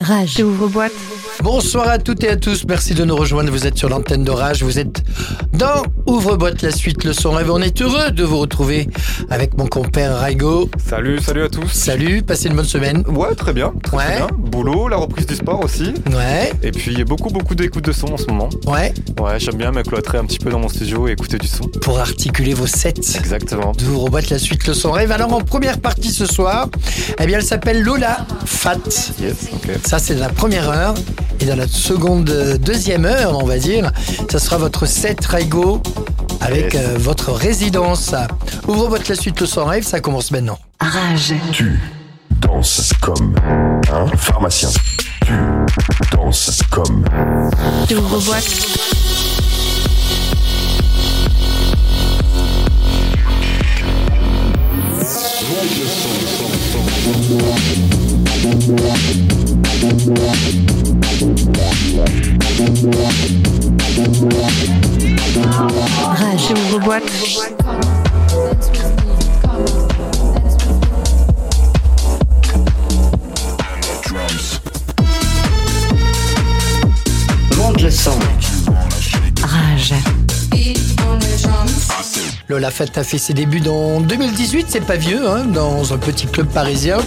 Rage. Ouvre-boîte. Bonsoir à toutes et à tous, merci de nous rejoindre. Vous êtes sur l'antenne de Rage, vous êtes dans Ouvre-boîte, la suite, le son rêve. On est heureux de vous retrouver avec mon compère Raigo. Salut, salut à tous. Salut, passez une bonne semaine. Ouais, très bien. Très, Ouais. très bien. Boulot, la reprise du sport aussi. Ouais, Et puis beaucoup, beaucoup d'écoute de son en ce moment. ouais, Ouais, j'aime bien me cloîtrer un petit peu dans mon studio et écouter du son. pour articuler vos sets. Exactement. D'Ouvre-boîte, la suite, le son rêve. Alors en première partie ce soir, eh bien elle s'appelle Lola Fat. Yes, ok. Ça, c'est la première heure. Et dans la seconde, euh, deuxième heure, on va dire, ça sera votre set Raigo avec Yes. euh, votre résidence. Ouvre votre la suite le son rêve, ça commence maintenant. Rage. Tu danses comme un pharmacien. Tu danses comme Ouvre-boîte. Rage. Monte le son. Rage. Lola Fat a fait ses débuts dans 2018, c'est pas vieux, hein, dans un petit club parisien.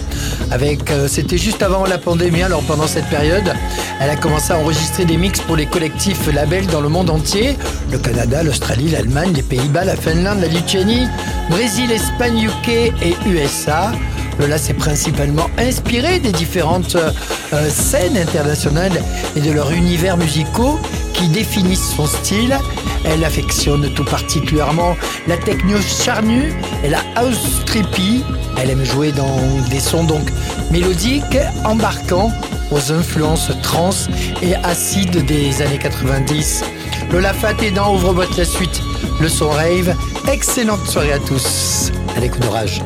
Avec, euh, c'était juste avant la pandémie. Alors pendant cette période, elle a commencé à enregistrer des mix pour les collectifs labels dans le monde entier le Canada, l'Australie, l'Allemagne, les Pays-Bas, la Finlande, la Lituanie, Brésil, Espagne, UK et USA. Lola s'est principalement inspirée des différentes euh, scènes internationales et de leurs univers musicaux qui définissent son style. Elle affectionne tout particulièrement la techno charnue et la house trippy. Elle aime jouer dans des sons donc mélodiques, embarquant aux influences trans et acides des années 90. Lola Fat est dans Ouvre-boîte la suite, le son rave. Excellente soirée à tous. À l'écoute d'orage.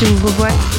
Rage, j'ouvre boîte.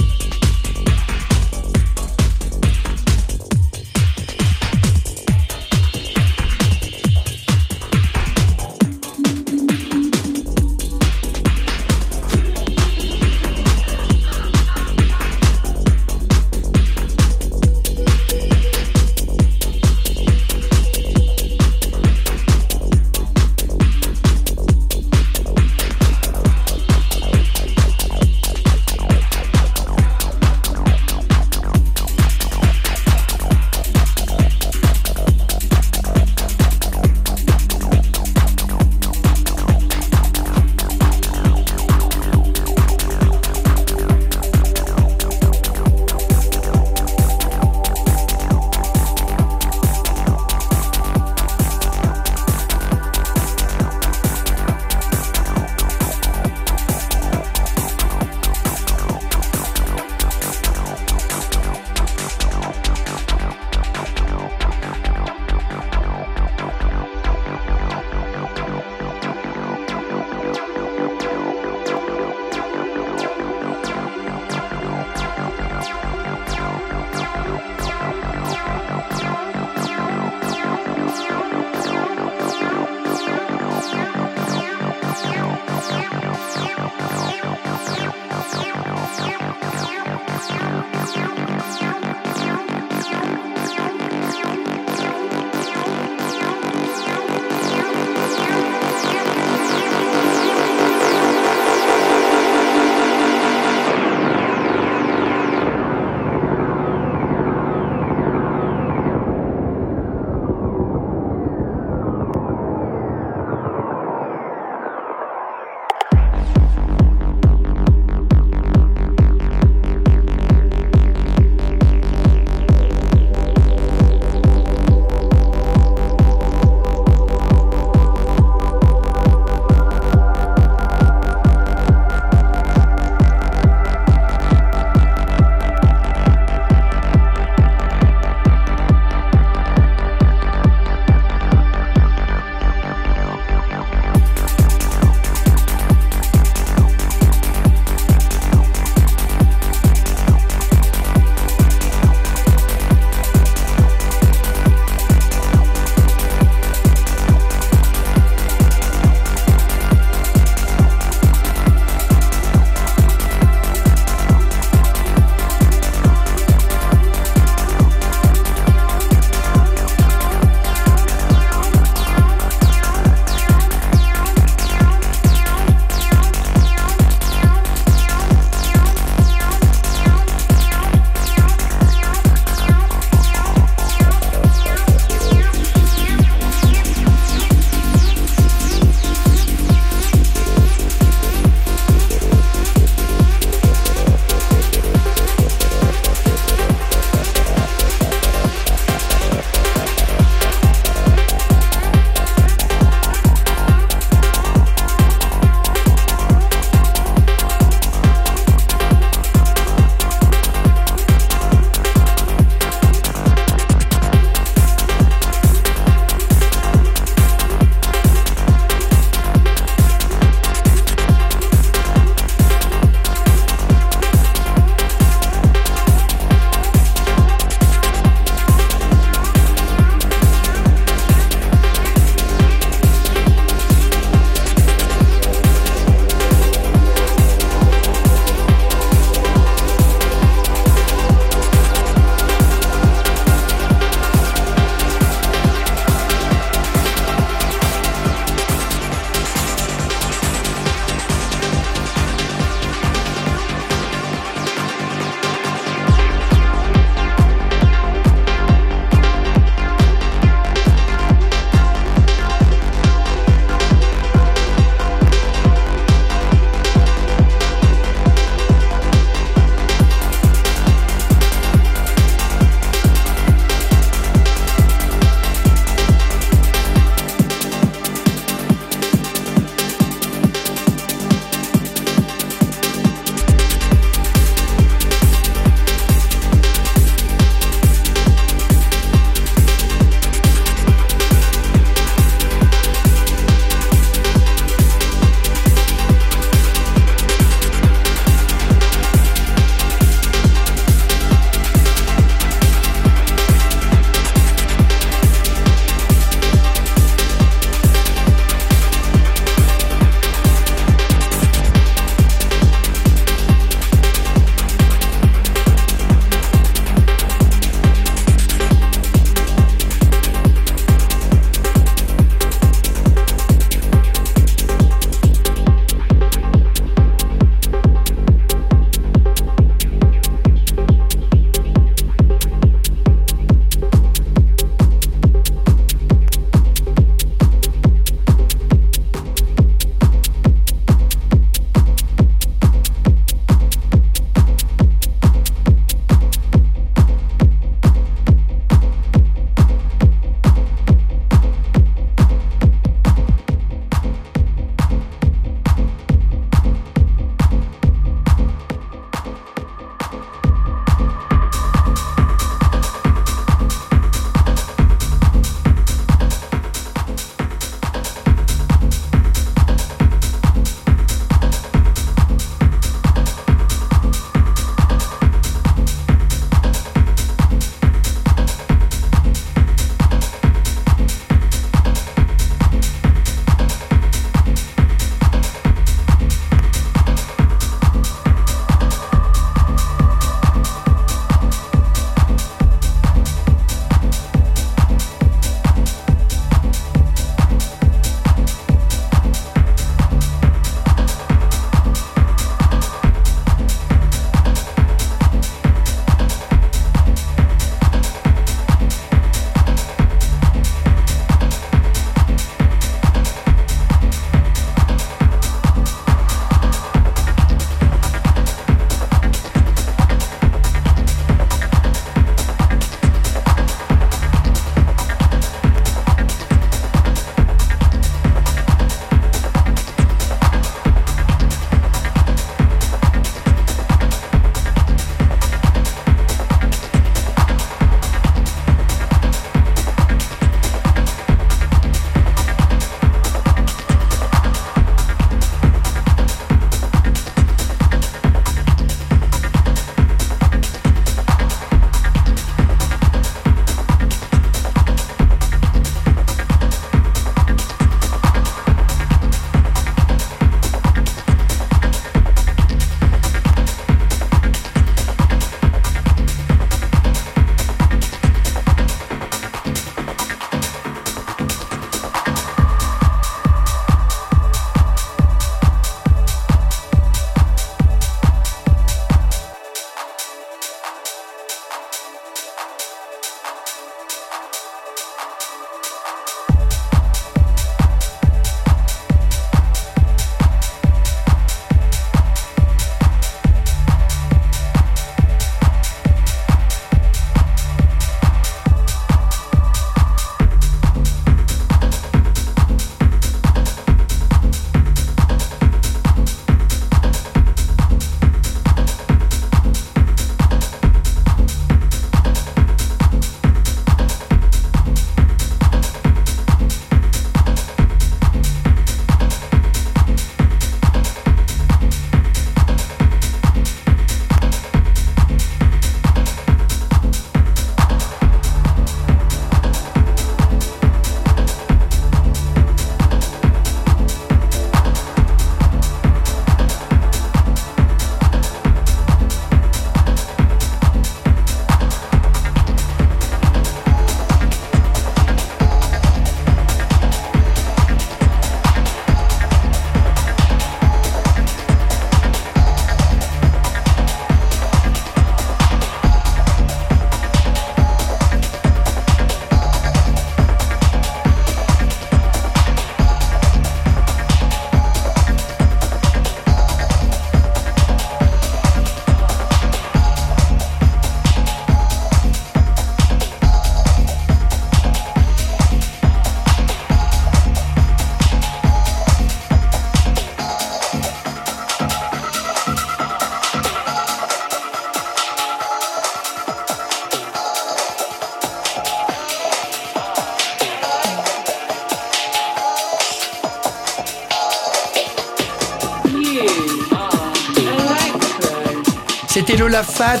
C'était Lola Fat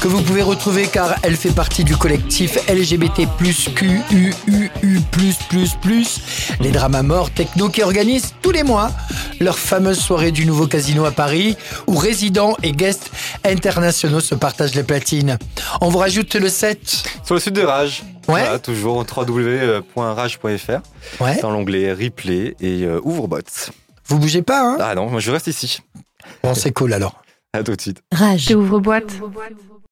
que vous pouvez retrouver car elle fait partie du collectif LGBT QUUU les dramas morts techno qui organisent tous les mois leur fameuse soirée du nouveau casino à Paris où résidents et guests internationaux se partagent les platines. On vous rajoute le 7 Sur le site de Rage. Ouais. Voilà, toujours www.rage.fr Ouais. dans l'onglet replay et euh, ouvre-bots. Vous bougez pas hein? Ah non, moi je reste ici. Bon c'est cool alors. À tout de suite. Rage. Ouvre boîte.